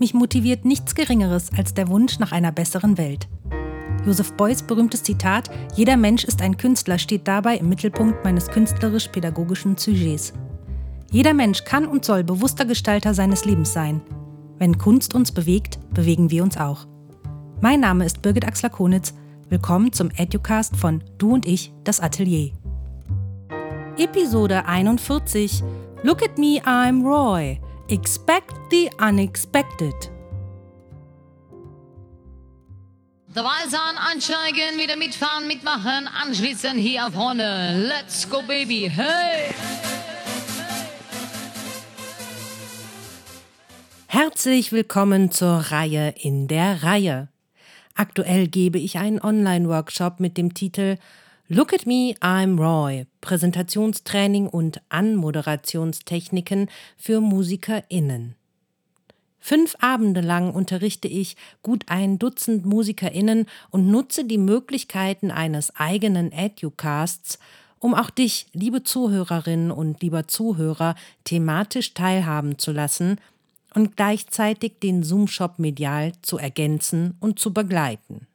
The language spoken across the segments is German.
Mich motiviert nichts Geringeres als der Wunsch nach einer besseren Welt. Joseph Beuys berühmtes Zitat Jeder Mensch ist ein Künstler steht dabei im Mittelpunkt meines künstlerisch-pädagogischen Sujets. Jeder Mensch kann und soll bewusster Gestalter seines Lebens sein. Wenn Kunst uns bewegt, bewegen wir uns auch. Mein Name ist Birgit Axler-Konitz. Willkommen zum Educast von Du und ich, das Atelier. Episode 41 Look at me, I'm Roy. Expect the unexpected. Dabei sein, ansteigen, wieder mitfahren, mitmachen, anschließen hier vorne. Let's go, baby, hey! Herzlich willkommen zur Reihe in der Reihe. Aktuell gebe ich einen Online-Workshop mit dem Titel Look at Me, I'm Roy. Präsentationstraining und Anmoderationstechniken für MusikerInnen. Fünf Abende lang unterrichte ich gut ein Dutzend MusikerInnen und nutze die Möglichkeiten eines eigenen Educasts, um auch dich, liebe Zuhörerinnen und lieber Zuhörer, thematisch teilhaben zu lassen und gleichzeitig den Zoom-Shop medial zu ergänzen und zu begleiten.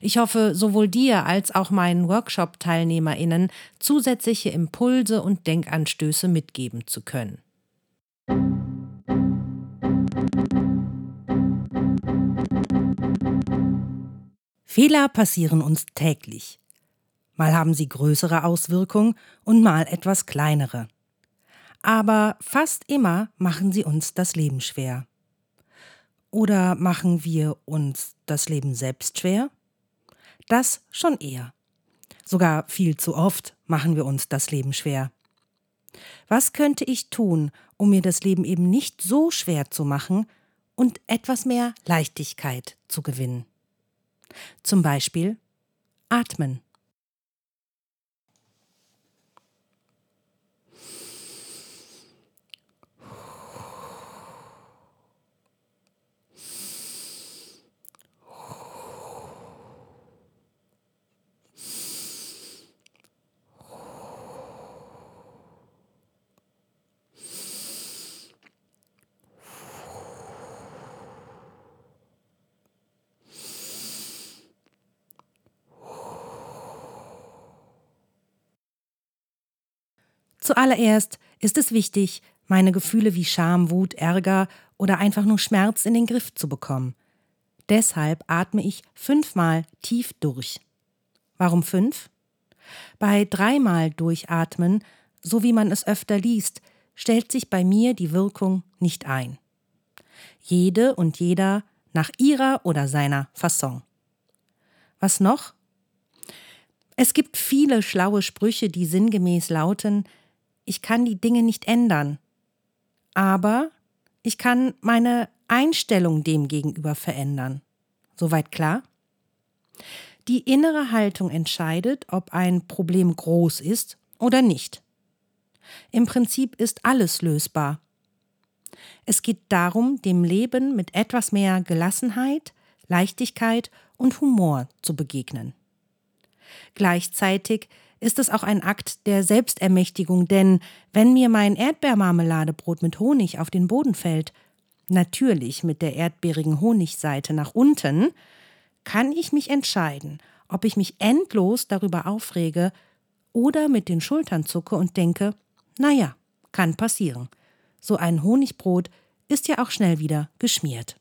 Ich hoffe, sowohl dir als auch meinen Workshop-TeilnehmerInnen zusätzliche Impulse und Denkanstöße mitgeben zu können. Fehler passieren uns täglich. Mal haben sie größere Auswirkungen und mal etwas kleinere. Aber fast immer machen sie uns das Leben schwer. Oder machen wir uns das Leben selbst schwer? Das schon eher. Sogar viel zu oft machen wir uns das Leben schwer. Was könnte ich tun, um mir das Leben eben nicht so schwer zu machen und etwas mehr Leichtigkeit zu gewinnen? Zum Beispiel atmen. Zuallererst ist es wichtig, meine Gefühle wie Scham, Wut, Ärger oder einfach nur Schmerz in den Griff zu bekommen. Deshalb atme ich fünfmal tief durch. Warum fünf? Bei dreimal durchatmen, so wie man es öfter liest, stellt sich bei mir die Wirkung nicht ein. Jede und jeder nach ihrer oder seiner Fasson. Was noch? Es gibt viele schlaue Sprüche, die sinngemäß lauten, ich kann die Dinge nicht ändern. Aber ich kann meine Einstellung dem gegenüber verändern. Soweit klar? Die innere Haltung entscheidet, ob ein Problem groß ist oder nicht. Im Prinzip ist alles lösbar. Es geht darum, dem Leben mit etwas mehr Gelassenheit, Leichtigkeit und Humor zu begegnen. Gleichzeitig ist es auch ein Akt der Selbstermächtigung, denn wenn mir mein Erdbeermarmeladebrot mit Honig auf den Boden fällt, natürlich mit der erdbeerigen Honigseite nach unten, kann ich mich entscheiden, ob ich mich endlos darüber aufrege oder mit den Schultern zucke und denke, naja, kann passieren. So ein Honigbrot ist ja auch schnell wieder geschmiert.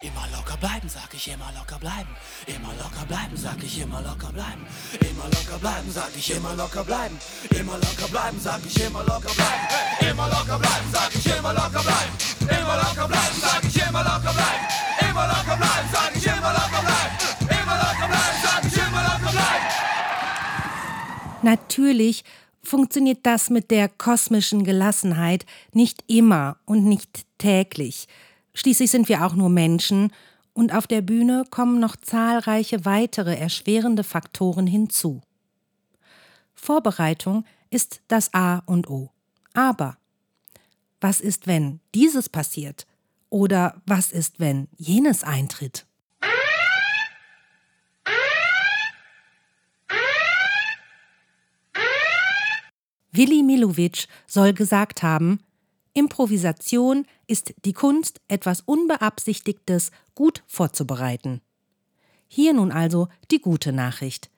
Immer locker bleiben, sag ich, immer locker bleiben. Immer locker bleiben, sag ich, immer locker bleiben. Immer locker bleiben, sag ich, immer locker bleiben. Immer locker bleiben, sag ich, immer locker bleiben. Immer locker bleiben, sag ich, immer locker bleiben. Immer locker bleiben, sag ich, immer locker bleiben. Immer locker bleiben, sag ich, immer locker bleiben. Immer locker bleiben, sag ich, immer locker bleiben. Natürlich funktioniert das mit der kosmischen Gelassenheit nicht immer und nicht täglich. Schließlich sind wir auch nur Menschen und auf der Bühne kommen noch zahlreiche weitere erschwerende Faktoren hinzu. Vorbereitung ist das A und O. Aber was ist, wenn dieses passiert? Oder was ist, wenn jenes eintritt? Willi Milovic soll gesagt haben, Improvisation ist die Kunst, etwas Unbeabsichtigtes gut vorzubereiten. Hier nun also die gute Nachricht.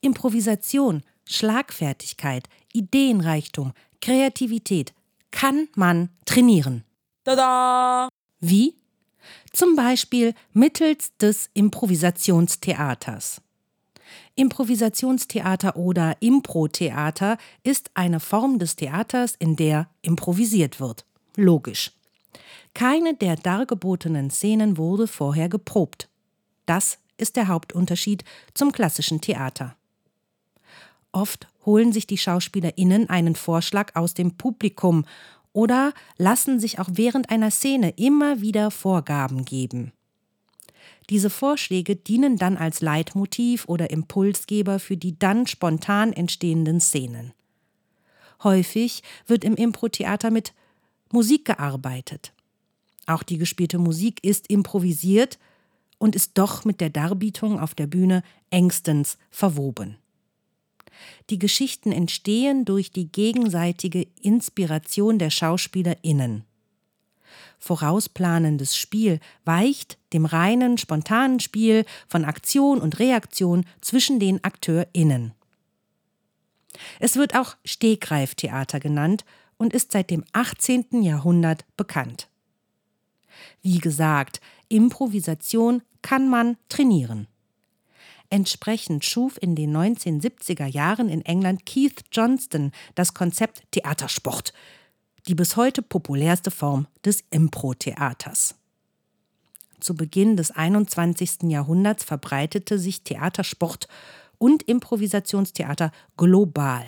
Improvisation, Schlagfertigkeit, Ideenreichtum, Kreativität kann man trainieren. Tada! Wie? Zum Beispiel mittels des Improvisationstheaters. Improvisationstheater oder Improtheater ist eine Form des Theaters, in der improvisiert wird. Logisch. Keine der dargebotenen Szenen wurde vorher geprobt. Das ist der Hauptunterschied zum klassischen Theater. Oft holen sich die SchauspielerInnen einen Vorschlag aus dem Publikum oder lassen sich auch während einer Szene immer wieder Vorgaben geben. Diese Vorschläge dienen dann als Leitmotiv oder Impulsgeber für die dann spontan entstehenden Szenen. Häufig wird im Improtheater mit Musik gearbeitet. Auch die gespielte Musik ist improvisiert und ist doch mit der Darbietung auf der Bühne engstens verwoben. Die Geschichten entstehen durch die gegenseitige Inspiration der SchauspielerInnen vorausplanendes Spiel weicht dem reinen, spontanen Spiel von Aktion und Reaktion zwischen den AkteurInnen. Es wird auch Stegreiftheater genannt und ist seit dem 18. Jahrhundert bekannt. Wie gesagt, Improvisation kann man trainieren. Entsprechend schuf in den 1970er Jahren in England Keith Johnston das Konzept Theatersport, die bis heute populärste Form des Impro-Theaters. Zu Beginn des 21. Jahrhunderts verbreitete sich Theatersport und Improvisationstheater global.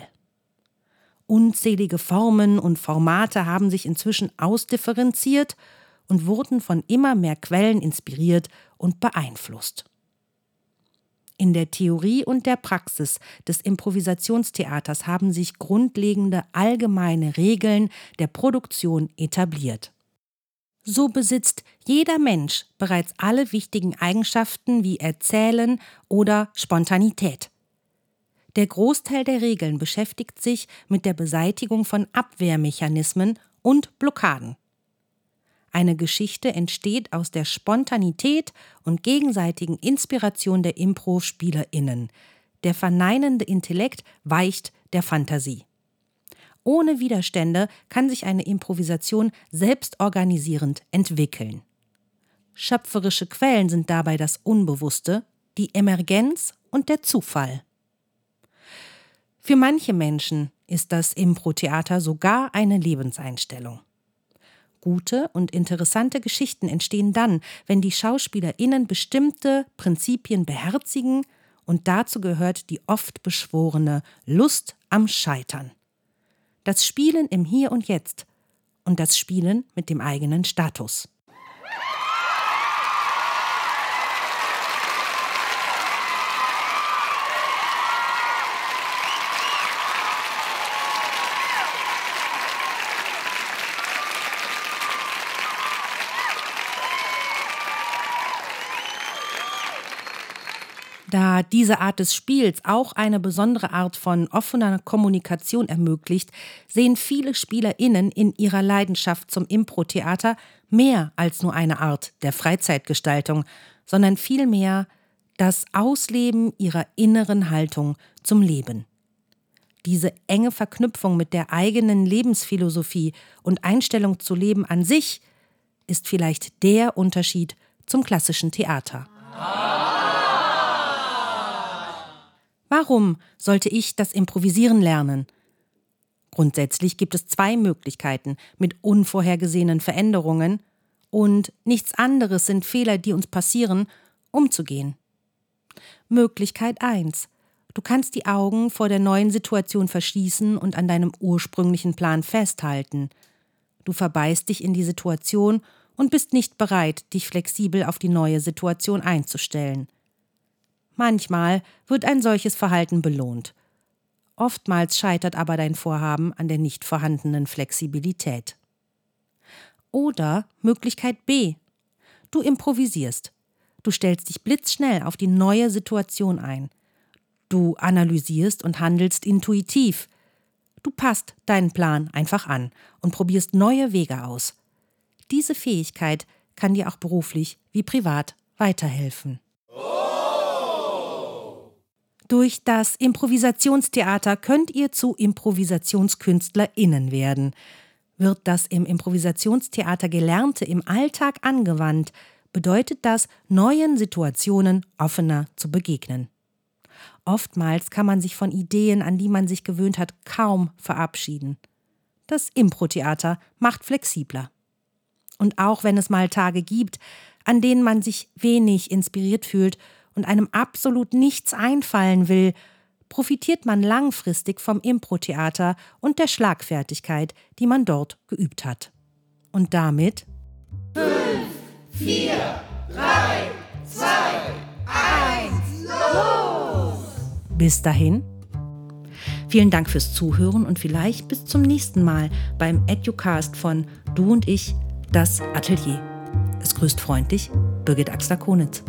Unzählige Formen und Formate haben sich inzwischen ausdifferenziert und wurden von immer mehr Quellen inspiriert und beeinflusst. In der Theorie und der Praxis des Improvisationstheaters haben sich grundlegende allgemeine Regeln der Produktion etabliert. So besitzt jeder Mensch bereits alle wichtigen Eigenschaften wie Erzählen oder Spontanität. Der Großteil der Regeln beschäftigt sich mit der Beseitigung von Abwehrmechanismen und Blockaden. Eine Geschichte entsteht aus der Spontanität und gegenseitigen Inspiration der Impro-SpielerInnen. Der verneinende Intellekt weicht der Fantasie. Ohne Widerstände kann sich eine Improvisation selbstorganisierend entwickeln. Schöpferische Quellen sind dabei das Unbewusste, die Emergenz und der Zufall. Für manche Menschen ist das Impro-Theater sogar eine Lebenseinstellung. Gute und interessante Geschichten entstehen dann, wenn die SchauspielerInnen bestimmte Prinzipien beherzigen und dazu gehört die oft beschworene Lust am Scheitern. Das Spielen im Hier und Jetzt und das Spielen mit dem eigenen Status. Da diese Art des Spiels auch eine besondere Art von offener Kommunikation ermöglicht, sehen viele SpielerInnen in ihrer Leidenschaft zum Impro-Theater mehr als nur eine Art der Freizeitgestaltung, sondern vielmehr das Ausleben ihrer inneren Haltung zum Leben. Diese enge Verknüpfung mit der eigenen Lebensphilosophie und Einstellung zu Leben an sich ist vielleicht der Unterschied zum klassischen Theater. Warum sollte ich das Improvisieren lernen? Grundsätzlich gibt es zwei Möglichkeiten mit unvorhergesehenen Veränderungen und nichts anderes sind Fehler, die uns passieren, umzugehen. Möglichkeit 1. Du kannst die Augen vor der neuen Situation verschließen und an deinem ursprünglichen Plan festhalten. Du verbeißt dich in die Situation und bist nicht bereit, dich flexibel auf die neue Situation einzustellen. Manchmal wird ein solches Verhalten belohnt. Oftmals scheitert aber dein Vorhaben an der nicht vorhandenen Flexibilität. Oder Möglichkeit B. Du improvisierst. Du stellst dich blitzschnell auf die neue Situation ein. Du analysierst und handelst intuitiv. Du passt deinen Plan einfach an und probierst neue Wege aus. Diese Fähigkeit kann dir auch beruflich wie privat weiterhelfen. Durch das Improvisationstheater könnt ihr zu ImprovisationskünstlerInnen werden. Wird das im Improvisationstheater Gelernte im Alltag angewandt, bedeutet das, neuen Situationen offener zu begegnen. Oftmals kann man sich von Ideen, an die man sich gewöhnt hat, kaum verabschieden. Das Impro-Theater macht flexibler. Und auch wenn es mal Tage gibt, an denen man sich wenig inspiriert fühlt und einem absolut nichts einfallen will, profitiert man langfristig vom Impro-Theater und der Schlagfertigkeit, die man dort geübt hat. Und damit 5, 4, 3, 2, 1, los! Bis dahin. Vielen Dank fürs Zuhören und vielleicht bis zum nächsten Mal beim Educast von Du und ich, das Atelier. Es grüßt freundlich Birgit Axler-Konitz.